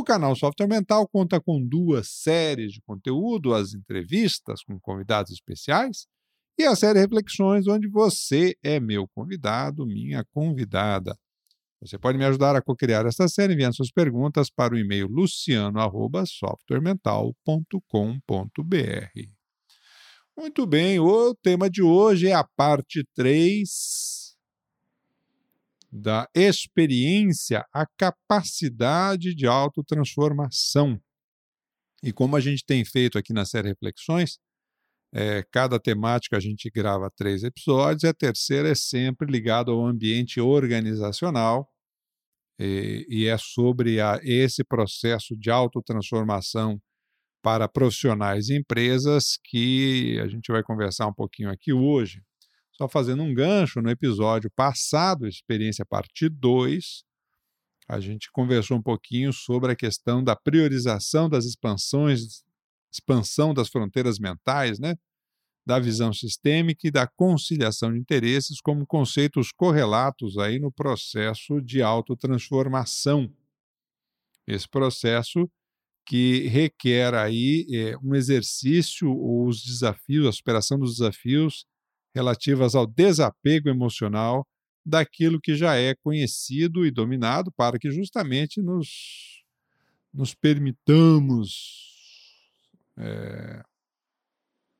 O canal Software Mental conta com duas séries de conteúdo, as entrevistas com convidados especiais e a série Reflexões, onde você é meu convidado, minha convidada. Você pode me ajudar a co-criar esta série enviando suas perguntas para o e-mail luciano@softwaremental.com.br. Muito bem, o tema de hoje é a parte 3 da experiência a capacidade de autotransformação. E como a gente tem feito aqui na série Reflexões, é, cada temática a gente grava três episódios, e a terceira é sempre ligada ao ambiente organizacional, e, e é sobre a, esse processo de autotransformação para profissionais e empresas que a gente vai conversar um pouquinho aqui hoje. Só fazendo um gancho, no episódio passado, Experiência Parte 2, a gente conversou um pouquinho sobre a questão da priorização das expansões, expansão das fronteiras mentais, né? da visão sistêmica e da conciliação de interesses como conceitos correlatos aí no processo de autotransformação. Esse processo que requer aí é, um exercício os desafios, a superação dos desafios relativas ao desapego emocional daquilo que já é conhecido e dominado, para que justamente nos, nos permitamos é,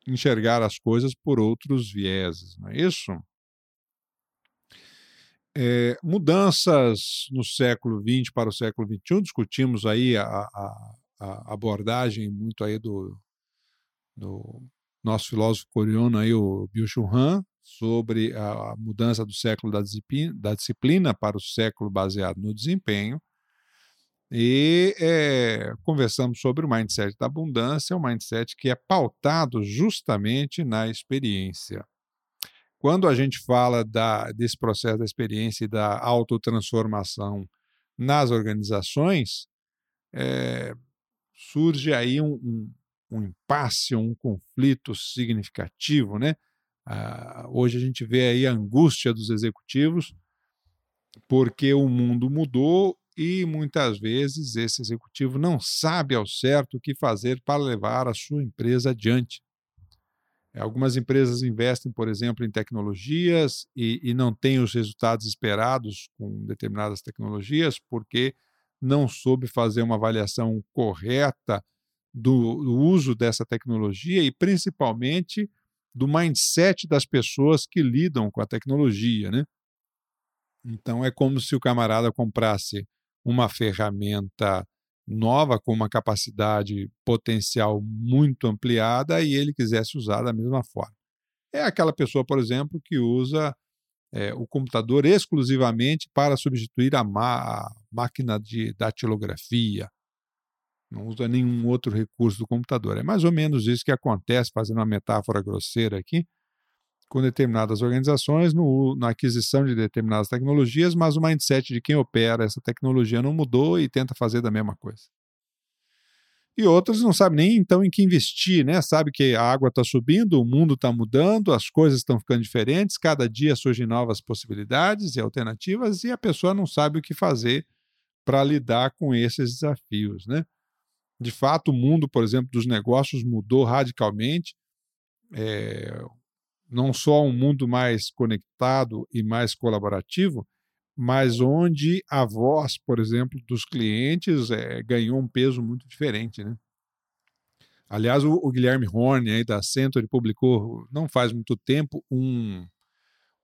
enxergar as coisas por outros vieses, não é isso? É, mudanças no século XX para o século XXI, discutimos aí a, a, a abordagem muito aí do, do nosso filósofo coreano aí, o Byung-Chul Han, sobre a mudança do século da disciplina, da disciplina para o século baseado no desempenho. E é, conversamos sobre o mindset da abundância, um mindset que é pautado justamente na experiência. Quando a gente fala da, desse processo da experiência e da autotransformação nas organizações, é, surge aí um, um, um impasse, um conflito significativo, né? Ah, hoje a gente vê aí a angústia dos executivos porque o mundo mudou e muitas vezes esse executivo não sabe ao certo o que fazer para levar a sua empresa adiante. Algumas empresas investem, por exemplo, em tecnologias e, e não têm os resultados esperados com determinadas tecnologias porque não soube fazer uma avaliação correta do, do uso dessa tecnologia e principalmente do mindset das pessoas que lidam com a tecnologia, né? Então é como se o camarada comprasse uma ferramenta nova com uma capacidade potencial muito ampliada e ele quisesse usar da mesma forma. É aquela pessoa, por exemplo, que usa é, o computador exclusivamente para substituir a, a máquina de datilografia, não usa nenhum outro recurso do computador. É mais ou menos isso que acontece, fazendo uma metáfora grosseira aqui, com determinadas organizações no, na aquisição de determinadas tecnologias, mas o mindset de quem opera essa tecnologia não mudou e tenta fazer da mesma coisa. E outros não sabem nem então em que investir, né? Sabe que a água está subindo, o mundo está mudando, as coisas estão ficando diferentes, cada dia surgem novas possibilidades e alternativas e a pessoa não sabe o que fazer para lidar com esses desafios, né? De fato, o mundo, por exemplo, dos negócios mudou radicalmente. É, não só um mundo mais conectado e mais colaborativo, mas onde a voz, por exemplo, dos clientes é, ganhou um peso muito diferente, né? Aliás, o, o, Guilherme Horne, aí da Century, publicou não faz muito tempo um,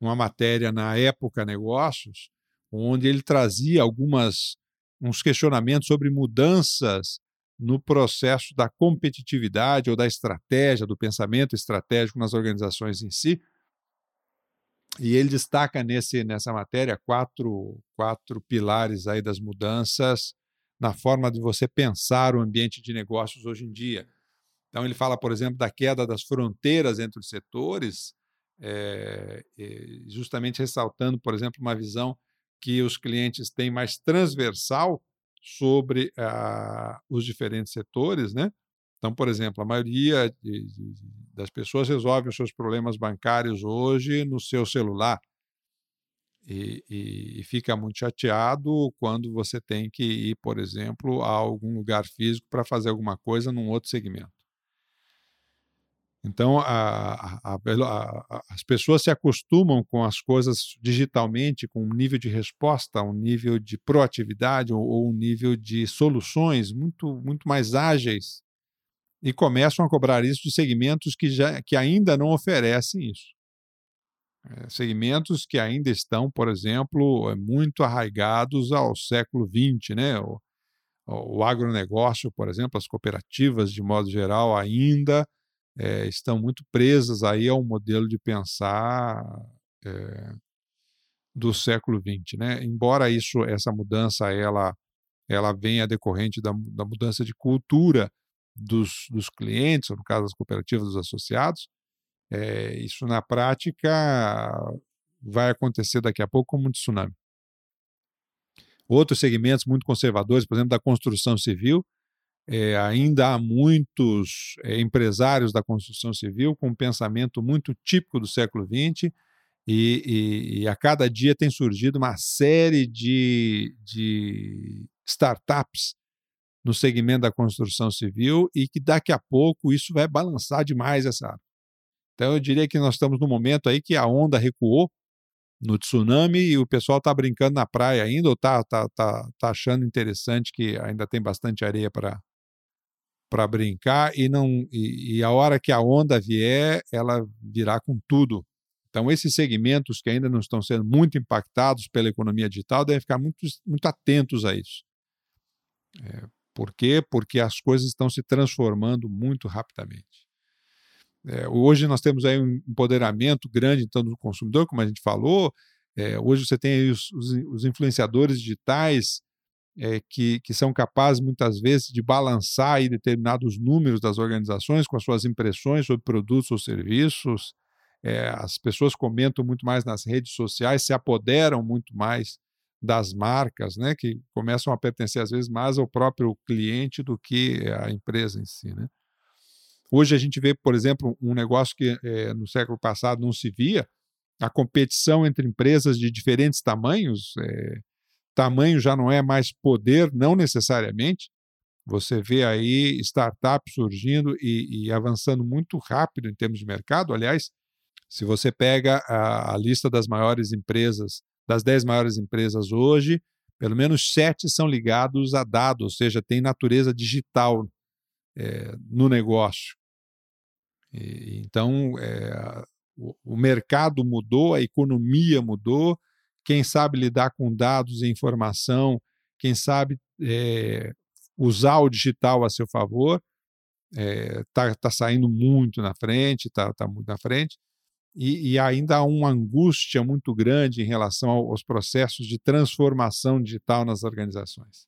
uma matéria na Época Negócios, onde ele trazia algumas uns questionamentos sobre mudanças no processo da competitividade ou da estratégia, do pensamento estratégico nas organizações em si. E ele destaca nesse, nessa matéria quatro, quatro pilares aí das mudanças na forma de você pensar o ambiente de negócios hoje em dia. Então, ele fala, por exemplo, da queda das fronteiras entre os setores, é, justamente ressaltando, por exemplo, uma visão que os clientes têm mais transversal sobre ah, os diferentes setores, né? Então, por exemplo, a maioria de, de, das pessoas resolve os seus problemas bancários hoje no seu celular e, e, e, fica muito chateado quando você tem que ir, por exemplo, a algum lugar físico para fazer alguma coisa num outro segmento. Então, a, a, a, as pessoas se acostumam com as coisas digitalmente, com um nível de resposta, um nível de proatividade ou, ou um nível de soluções muito, muito mais ágeis e começam a cobrar isso de segmentos que, já, que ainda não oferecem isso. É, segmentos que ainda estão, por exemplo, é, muito arraigados ao século XX, né? O, o agronegócio, por exemplo, as cooperativas, de modo geral, ainda é, estão muito presas aí ao modelo de pensar é, do século XX, né? Embora isso, essa mudança, ela, ela venha decorrente da, da mudança de cultura dos, dos clientes, no caso das cooperativas dos associados, é, isso na prática vai acontecer daqui a pouco como um tsunami. Outros segmentos muito conservadores, por exemplo, da construção civil, é, ainda há muitos é, empresários da construção civil com um pensamento muito típico do século XX e, e, e a cada dia tem surgido uma série de, de startups no segmento da construção civil e que daqui a pouco isso vai balançar demais essa. Então eu diria que nós estamos no momento aí que a onda recuou no tsunami e o pessoal está brincando na praia ainda ou está tá, tá, tá achando interessante que ainda tem bastante areia para para brincar e não e, e, a hora que a onda vier, ela virá com tudo. Então esses segmentos que ainda não estão sendo muito impactados pela economia digital devem ficar muito, muito atentos a isso. É, por quê? Porque as coisas estão se transformando muito rapidamente. É, hoje nós temos aí um empoderamento grande então do consumidor, como a gente falou. É, hoje você tem os, os, os influenciadores digitais é, que, que são capazes, muitas vezes, de balançar aí determinados números das organizações com as suas impressões sobre produtos ou serviços. É, as pessoas comentam muito mais nas redes sociais, se apoderam muito mais das marcas, né, que começam a pertencer, às vezes, mais ao próprio cliente do que a empresa em si. Né? Hoje a gente vê, por exemplo, um negócio que é, no século passado não se via, a competição entre empresas de diferentes tamanhos, é, tamanho já não é mais poder, não necessariamente. Você vê aí startups surgindo e, e avançando muito rápido em termos de mercado. Aliás, se você pega a, a lista das maiores empresas, das dez maiores empresas hoje, pelo menos sete são ligados a dados, ou seja, tem natureza digital é, no negócio. E, então, é, o, o mercado mudou, a economia mudou, quem sabe lidar com dados e informação, quem sabe é, usar o digital a seu favor, está é, tá saindo muito na frente, está tá muito na frente, e, e, ainda há uma angústia muito grande em relação aos processos de transformação digital nas organizações.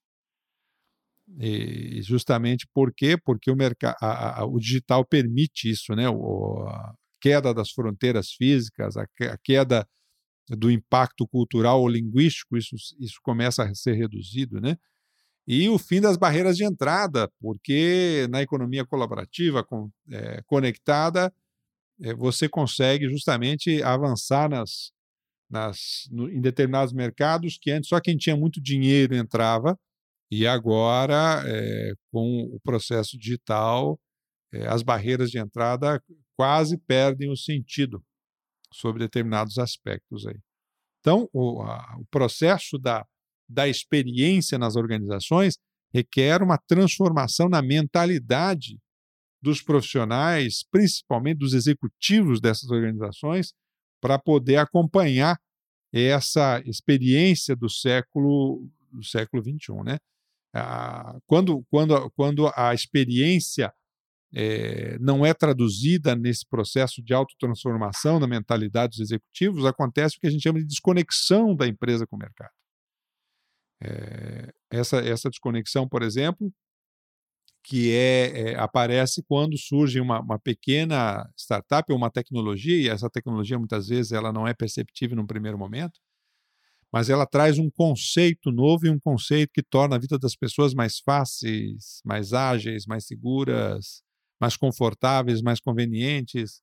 E justamente por quê? Porque o, a, a, o digital permite isso, né? O, a queda das fronteiras físicas, a, a queda do impacto cultural ou linguístico, isso, isso começa a ser reduzido, né? E o fim das barreiras de entrada, porque na economia colaborativa, com, é, conectada, é, você consegue justamente avançar nas, nas, no, em determinados mercados que antes só quem tinha muito dinheiro entrava, e agora, é, com o processo digital, as barreiras de entrada quase perdem o sentido sobre determinados aspectos aí. Então, o, a, o processo da, da experiência nas organizações requer uma transformação na mentalidade dos profissionais, principalmente dos executivos dessas organizações, para poder acompanhar essa experiência do século do século 21, né? Ah, quando, quando, quando a experiência é, não é traduzida nesse processo de autotransformação na mentalidade dos executivos, acontece o que a gente chama de desconexão da empresa com o mercado. É, essa, essa desconexão, por exemplo, que é, é, aparece quando surge uma, uma, pequena startup ou uma tecnologia, e essa tecnologia muitas vezes ela não é perceptível num primeiro momento, mas ela traz um conceito novo e um conceito que torna a vida das pessoas mais fáceis, mais ágeis, mais seguras, mais confortáveis, mais convenientes.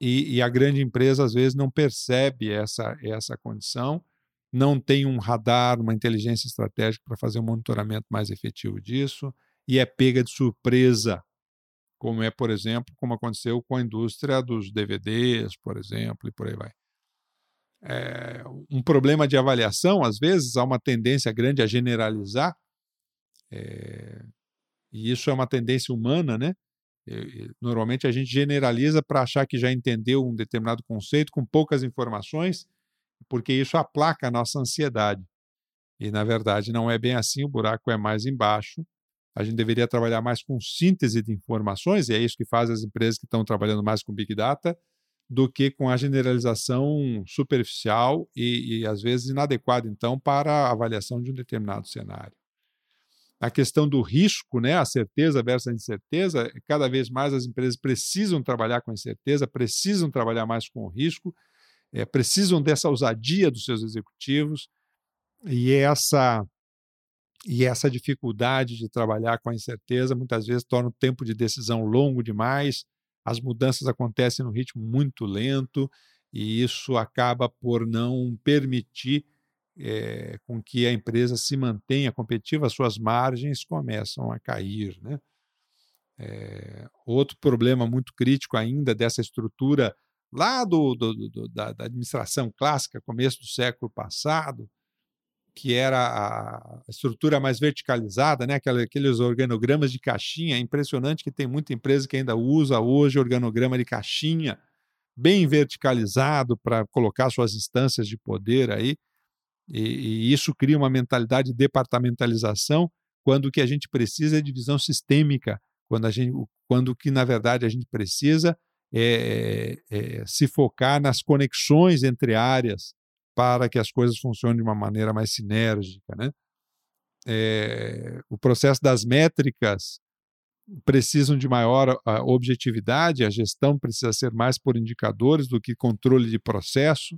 E, e a grande empresa às vezes não percebe essa, essa condição, não tem um radar, uma inteligência estratégica para fazer um monitoramento mais efetivo disso e é pega de surpresa, como é, por exemplo, como aconteceu com a indústria dos DVDs, por exemplo, e por aí vai. É, um problema de avaliação, às vezes, há uma tendência grande a generalizar, é, e isso é uma tendência humana, né? Normalmente a gente generaliza para achar que já entendeu um determinado conceito com poucas informações, porque isso aplaca a nossa ansiedade. E, na verdade, não é bem assim, o buraco é mais embaixo a gente deveria trabalhar mais com síntese de informações, e é isso que faz as empresas que estão trabalhando mais com Big Data, do que com a generalização superficial e, e às vezes inadequada, então, para a avaliação de um determinado cenário. A questão do risco, né, a certeza versus a incerteza, cada vez mais as empresas precisam trabalhar com a incerteza, precisam trabalhar mais com o risco, é, precisam dessa ousadia dos seus executivos, e essa e essa dificuldade de trabalhar com a incerteza muitas vezes torna o tempo de decisão longo demais, as mudanças acontecem num ritmo muito lento, e isso acaba por não permitir é, com que a empresa se mantenha competitiva, as suas margens começam a cair. Né? É, outro problema muito crítico ainda dessa estrutura lá do, do, do da, da administração clássica, começo do século passado, que era a estrutura mais verticalizada, né? aqueles organogramas de caixinha. É impressionante que tem muita empresa que ainda usa hoje organograma de caixinha, bem verticalizado para colocar suas instâncias de poder aí. E, e, isso cria uma mentalidade de departamentalização, quando o que a gente precisa é divisão sistêmica, quando, a gente, quando o que na verdade a gente precisa é, é, é se focar nas conexões entre áreas, para que as coisas funcionem de uma maneira mais sinérgica. Né? É, o processo das métricas precisam de maior objetividade, a gestão precisa ser mais por indicadores do que controle de processo.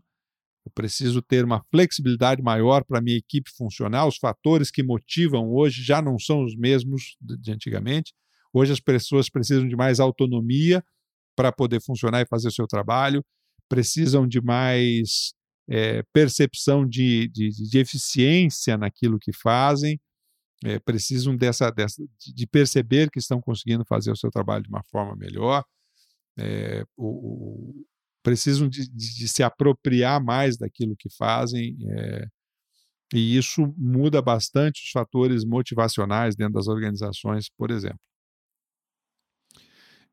Eu preciso ter uma flexibilidade maior para a minha equipe funcionar. Os fatores que motivam hoje já não são os mesmos de antigamente. Hoje as pessoas precisam de mais autonomia para poder funcionar e fazer o seu trabalho, precisam de mais é, percepção de, de, de, eficiência naquilo que fazem, é, precisam dessa, dessa, de perceber que estão conseguindo fazer o seu trabalho de uma forma melhor, é, o, precisam de, de, se apropriar mais daquilo que fazem, e isso muda bastante os fatores motivacionais dentro das organizações, por exemplo.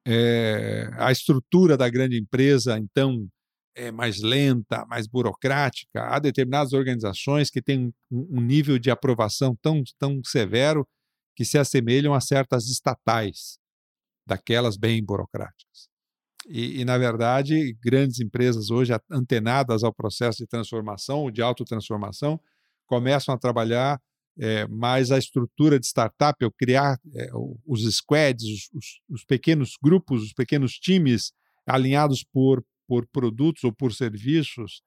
É, a estrutura da grande empresa, então, é mais lenta, mais burocrática. Há determinadas organizações que têm um, um nível de aprovação tão, tão severo que se assemelham a certas estatais, daquelas bem burocráticas. E, e, na verdade, grandes empresas hoje antenadas ao processo de transformação de autotransformação começam a trabalhar é, mais a estrutura de startup, ou criar é, os squads, os, os, os, pequenos grupos, os pequenos times alinhados por por produtos ou por serviços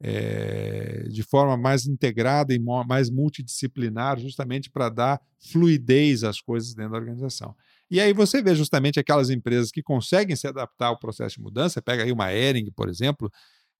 é, de forma mais integrada e mais multidisciplinar, justamente para dar fluidez às coisas dentro da organização. E aí você vê justamente aquelas empresas que conseguem se adaptar ao processo de mudança, pega aí uma Ering, por exemplo,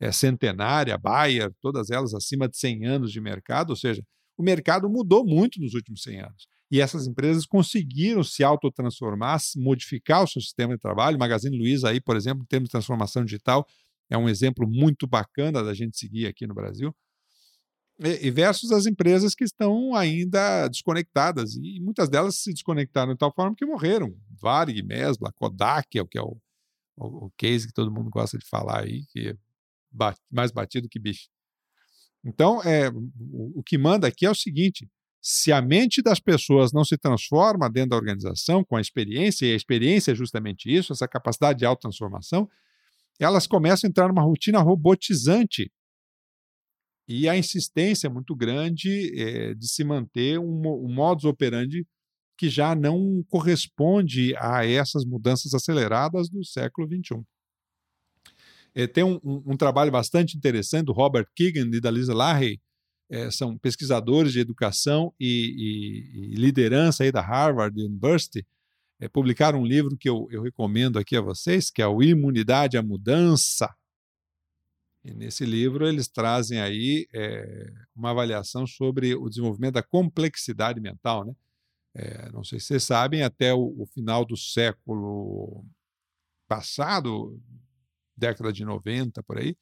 é centenária, Bayer, todas elas acima de 100 anos de mercado, ou seja, o mercado mudou muito nos últimos 100 anos. E essas empresas conseguiram se autotransformar, modificar o seu sistema de trabalho. Magazine Luiza, aí, por exemplo, em termos de transformação digital, é um exemplo muito bacana da gente seguir aqui no Brasil. E, versus as empresas que estão ainda desconectadas. E muitas delas se desconectaram de tal forma que morreram. Varig, Mesbla, Kodak, é o que é o, o, o case que todo mundo gosta de falar aí, que é mais batido que bicho. Então, é, o, o que manda aqui é o seguinte: se a mente das pessoas não se transforma dentro da organização com a experiência, e a experiência é justamente isso, essa capacidade de autotransformação, elas começam a entrar numa rotina robotizante. E a insistência é muito grande é, de se manter um, um modus operandi que já não corresponde a essas mudanças aceleradas do século XXI. É, tem um, um, um, trabalho bastante interessante do Robert Keegan e da Lisa Lahey, é, são pesquisadores de educação e, e, e, liderança aí da Harvard University, é, publicaram um livro que eu, eu recomendo aqui a vocês, que é o Imunidade à Mudança. E nesse livro eles trazem aí é, uma avaliação sobre o desenvolvimento da complexidade mental, né? É, não sei se vocês sabem, até o, o final do século passado, década de 90 por aí,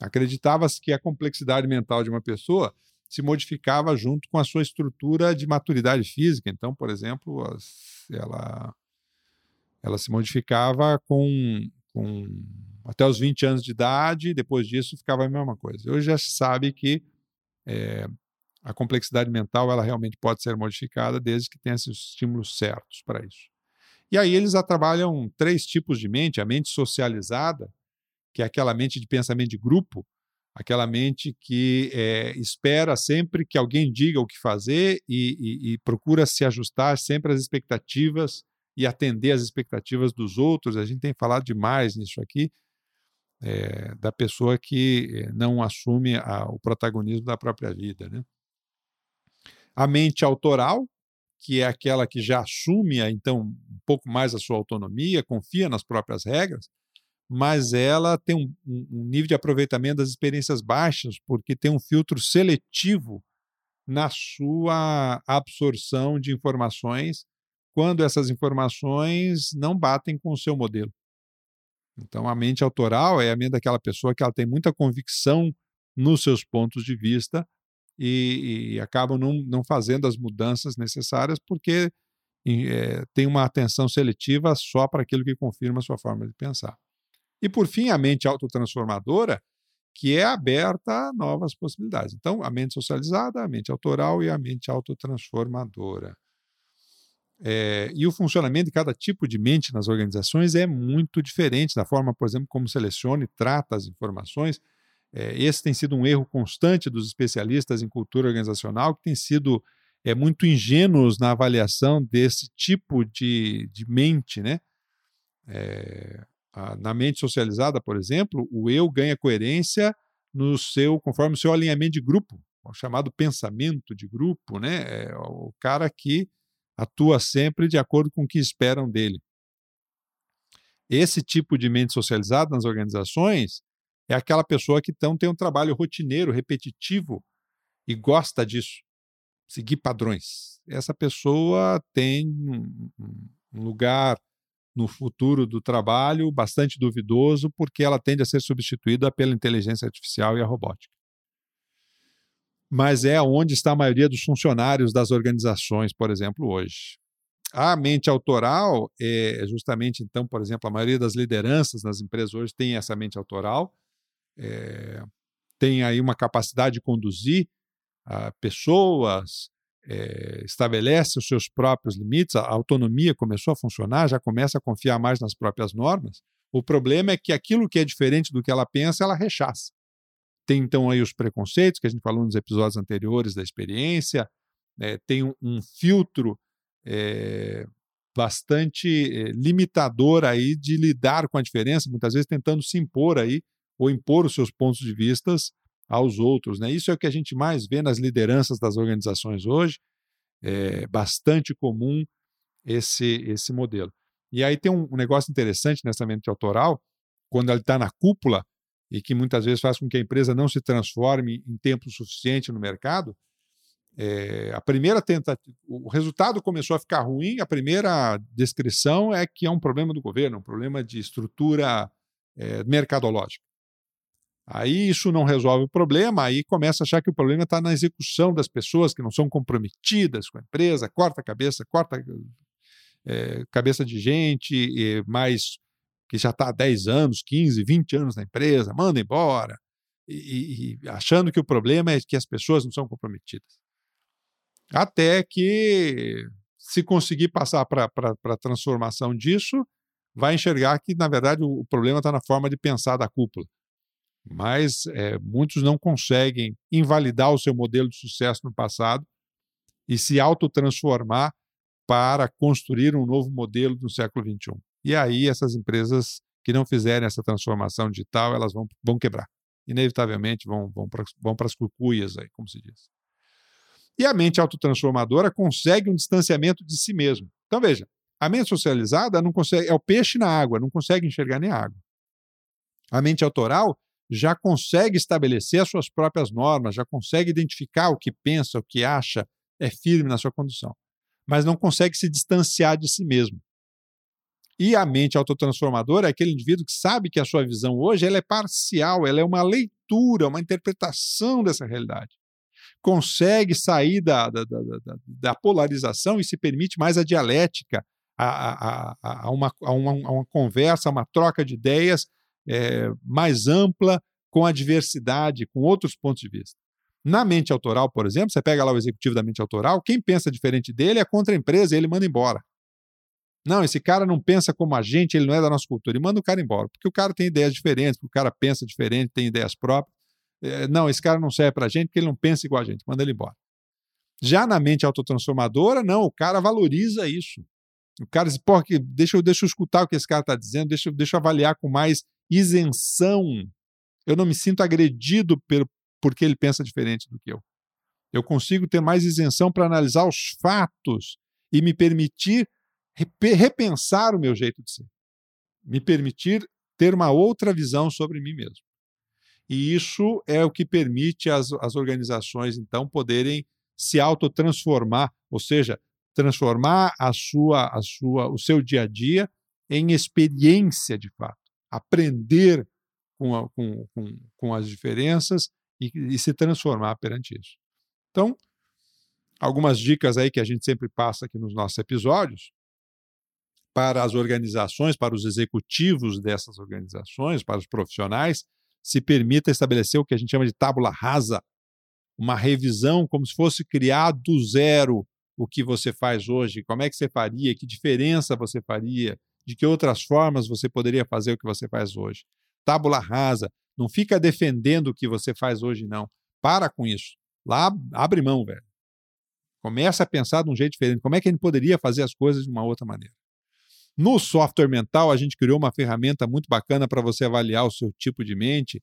acreditava-se que a complexidade mental de uma pessoa se modificava junto com a sua estrutura de maturidade física. Então, por exemplo, ela, ela se modificava com, com até os 20 anos de idade, depois disso ficava a mesma coisa. Hoje já se sabe que é, a complexidade mental ela realmente pode ser modificada desde que tenha esses estímulos certos para isso. E aí eles trabalham três tipos de mente: a mente socializada, que é aquela mente de pensamento de grupo, aquela mente que é, espera sempre que alguém diga o que fazer e, e, e, procura se ajustar sempre às expectativas e atender às expectativas dos outros. A gente tem falado demais nisso aqui, é, da pessoa que eh, não assume a, o protagonismo da própria vida. Né? A mente autoral, que é aquela que já assume então um pouco mais a sua autonomia, confia nas próprias regras, mas ela tem um, um, nível de aproveitamento das experiências baixas, porque tem um filtro seletivo na sua absorção de informações, quando essas informações não batem com o seu modelo. Então, a mente autoral é a mente daquela pessoa que ela tem muita convicção nos seus pontos de vista e, e acabam não, não fazendo as mudanças necessárias porque é, tem uma atenção seletiva só para aquilo que confirma a sua forma de pensar. E, por fim, a mente autotransformadora, que é aberta a novas possibilidades. Então, a mente socializada, a mente autoral e a mente autotransformadora. É, e o funcionamento de cada tipo de mente nas organizações é muito diferente da forma, por exemplo, como seleciona e trata as informações. É, esse tem sido um erro constante dos especialistas em cultura organizacional, que tem sido é, muito ingênuos na avaliação desse tipo de, de mente, né? É, na mente socializada, por exemplo, o eu ganha coerência no seu, conforme o seu alinhamento de grupo, o chamado pensamento de grupo, né? É o cara que atua sempre de acordo com o que esperam dele. Esse tipo de mente socializada nas organizações é aquela pessoa que então tem um trabalho rotineiro, repetitivo e gosta disso, seguir padrões. Essa pessoa tem um lugar no futuro do trabalho bastante duvidoso, porque ela tende a ser substituída pela inteligência artificial e a robótica. Mas é onde está a maioria dos funcionários das organizações, por exemplo, hoje. A mente autoral é justamente, então, por exemplo, a maioria das lideranças nas empresas hoje tem essa mente autoral, é, tem aí uma capacidade de conduzir uh, pessoas, é, estabelece os seus próprios limites, a autonomia começou a funcionar, já começa a confiar mais nas próprias normas. O problema é que aquilo que é diferente do que ela pensa, ela rechaça. Tem então aí os preconceitos que a gente falou nos episódios anteriores da experiência, é, tem um, um filtro é, bastante limitador aí de lidar com a diferença, muitas vezes tentando se impor aí ou impor os seus pontos de vistas aos outros. Né? Isso é o que a gente mais vê nas lideranças das organizações hoje, é bastante comum esse, esse modelo. E aí tem um, um negócio interessante nessa mente autoral, quando ela está na cúpula, e que muitas vezes faz com que a empresa não se transforme em tempo suficiente no mercado, é, a primeira tentativa, o resultado começou a ficar ruim, a primeira descrição é que é um problema do governo, um problema de estrutura é, mercadológica. Aí isso não resolve o problema, aí começa a achar que o problema está na execução das pessoas que não são comprometidas com a empresa, corta a cabeça, corta é, cabeça de gente, mais que já está há 10 anos, 15, 20 anos na empresa, manda embora, e, e, achando que o problema é que as pessoas não são comprometidas. Até que, se conseguir passar para a transformação disso, vai enxergar que, na verdade, o, o problema está na forma de pensar da cúpula mas é, muitos não conseguem invalidar o seu modelo de sucesso no passado e se autotransformar para construir um novo modelo no século XXI. E aí essas empresas que não fizerem essa transformação digital, elas vão, vão quebrar. Inevitavelmente vão, vão para vão as cucuias, aí, como se diz. E a mente autotransformadora consegue um distanciamento de si mesmo. Então, veja, a mente socializada não consegue, é o peixe na água, não consegue enxergar nem água. A mente autoral já consegue estabelecer as suas próprias normas, já consegue identificar o que pensa, o que acha, é firme na sua condução, mas não consegue se distanciar de si mesmo. E a mente autotransformadora é aquele indivíduo que sabe que a sua visão hoje ela é parcial, ela é uma leitura, uma interpretação dessa realidade consegue sair da, da, da, da, polarização e se permite mais a dialética, a, a, a, uma, a, uma, a uma conversa, uma troca de ideias é, mais ampla com a diversidade, com outros pontos de vista. Na mente autoral, por exemplo, você pega lá o executivo da mente autoral, quem pensa diferente dele é contra a empresa ele manda embora. Não, esse cara não pensa como a gente, ele não é da nossa cultura, e manda o cara embora, porque o cara tem ideias diferentes, porque o cara pensa diferente, tem ideias próprias, é, não, esse cara não serve para a gente porque ele não pensa igual a gente, manda ele embora. Já na mente autotransformadora, não, o cara valoriza isso. O cara diz, pô, deixa, eu, deixa eu escutar o que esse cara está dizendo, deixa, deixa eu avaliar com mais isenção. Eu não me sinto agredido pelo, porque ele pensa diferente do que eu. Eu consigo ter mais isenção para analisar os fatos e me permitir repensar o meu jeito de ser. Me permitir ter uma outra visão sobre mim mesmo. E isso é o que permite as, as organizações, então, poderem se autotransformar, ou seja, transformar a sua, a sua, o seu dia a dia em experiência de fato, aprender com, a, com, com, com as diferenças e, e se transformar perante isso. Então, algumas dicas aí que a gente sempre passa aqui nos nossos episódios para as organizações, para os executivos dessas organizações, para os profissionais, se permita estabelecer o que a gente chama de tábula rasa, uma revisão como se fosse criar do zero o que você faz hoje, como é que você faria, que diferença você faria, de que outras formas você poderia fazer o que você faz hoje. Tábula rasa, não fica defendendo o que você faz hoje, não. Para com isso. Lá, abre mão, velho. Começa a pensar de um jeito diferente. Como é que gente poderia fazer as coisas de uma outra maneira? No software mental, a gente criou uma ferramenta muito bacana para você avaliar o seu tipo de mente,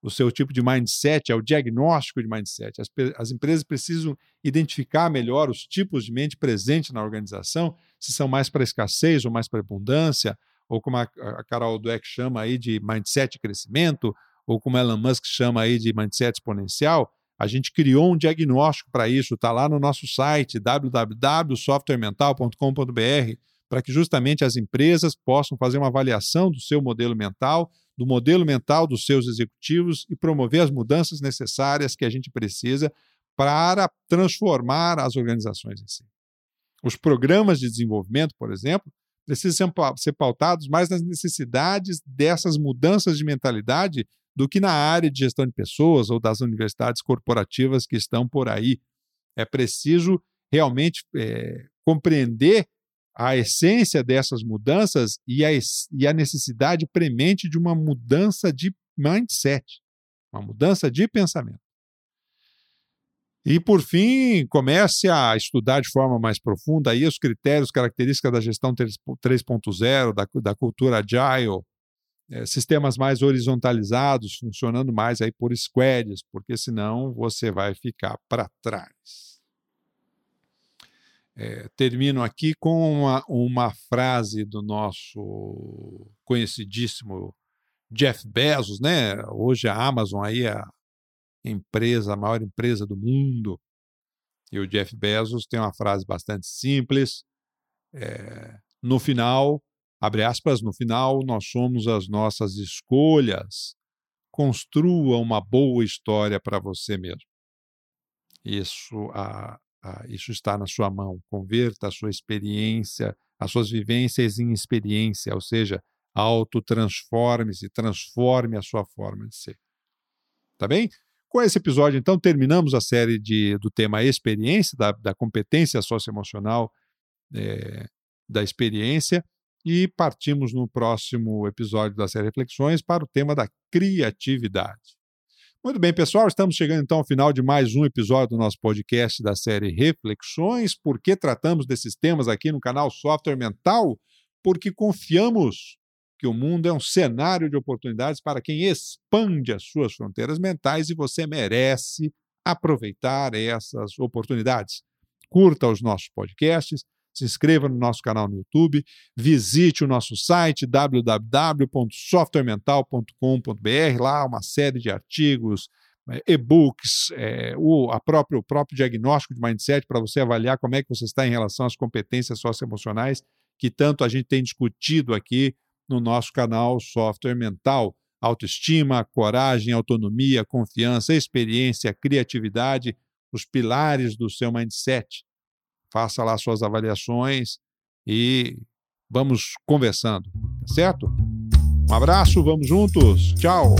o seu tipo de mindset, é o diagnóstico de mindset. As, as empresas precisam identificar melhor os tipos de mente presentes na organização, se são mais para escassez ou mais para abundância, ou como a, a Carol Dweck chama aí de mindset crescimento, ou como Elon Musk chama aí de mindset exponencial. A gente criou um diagnóstico para isso, está lá no nosso site www.softwaremental.com.br para que justamente as empresas possam fazer uma avaliação do seu modelo mental, do modelo mental dos seus executivos e promover as mudanças necessárias que a gente precisa para transformar as organizações em si. Os programas de desenvolvimento, por exemplo, precisam ser pautados mais nas necessidades dessas mudanças de mentalidade do que na área de gestão de pessoas ou das universidades corporativas que estão por aí. É preciso realmente é, compreender a essência dessas mudanças e a, e a necessidade premente de uma mudança de mindset, uma mudança de pensamento. E, por fim, comece a estudar de forma mais profunda aí os critérios, características da gestão 3.0, da, da cultura agile, é, sistemas mais horizontalizados, funcionando mais aí por squads, porque senão você vai ficar para trás. É, termino aqui com uma, uma frase do nosso conhecidíssimo Jeff Bezos, né? Hoje a Amazon aí é a empresa, a maior empresa do mundo. E o Jeff Bezos tem uma frase bastante simples. É, no final, abre aspas, no final nós somos as nossas escolhas. Construa uma boa história para você mesmo. Isso, a, ah, isso está na sua mão. Converta a sua experiência, as suas vivências em experiência, ou seja, autotransforme-se, transforme a sua forma de ser. Tá bem? Com esse episódio, então, terminamos a série de, do tema experiência, da, da competência socioemocional é, da experiência, e partimos no próximo episódio da série Reflexões para o tema da criatividade. Muito bem, pessoal, estamos chegando então ao final de mais um episódio do nosso podcast da série Reflexões. Por que tratamos desses temas aqui no canal Software Mental? Porque confiamos que o mundo é um cenário de oportunidades para quem expande as suas fronteiras mentais e você merece aproveitar essas oportunidades. Curta os nossos podcasts, se inscreva no nosso canal no YouTube, visite o nosso site www.softwaremental.com.br, lá uma série de artigos, eh, e-books, é, o, a próprio, o próprio diagnóstico de mindset para você avaliar como é que você está em relação às competências socioemocionais que tanto a gente tem discutido aqui no nosso canal Software Mental. Autoestima, coragem, autonomia, confiança, experiência, criatividade, os pilares do seu mindset faça lá suas avaliações e vamos conversando, tá certo? Um abraço, vamos juntos. Tchau.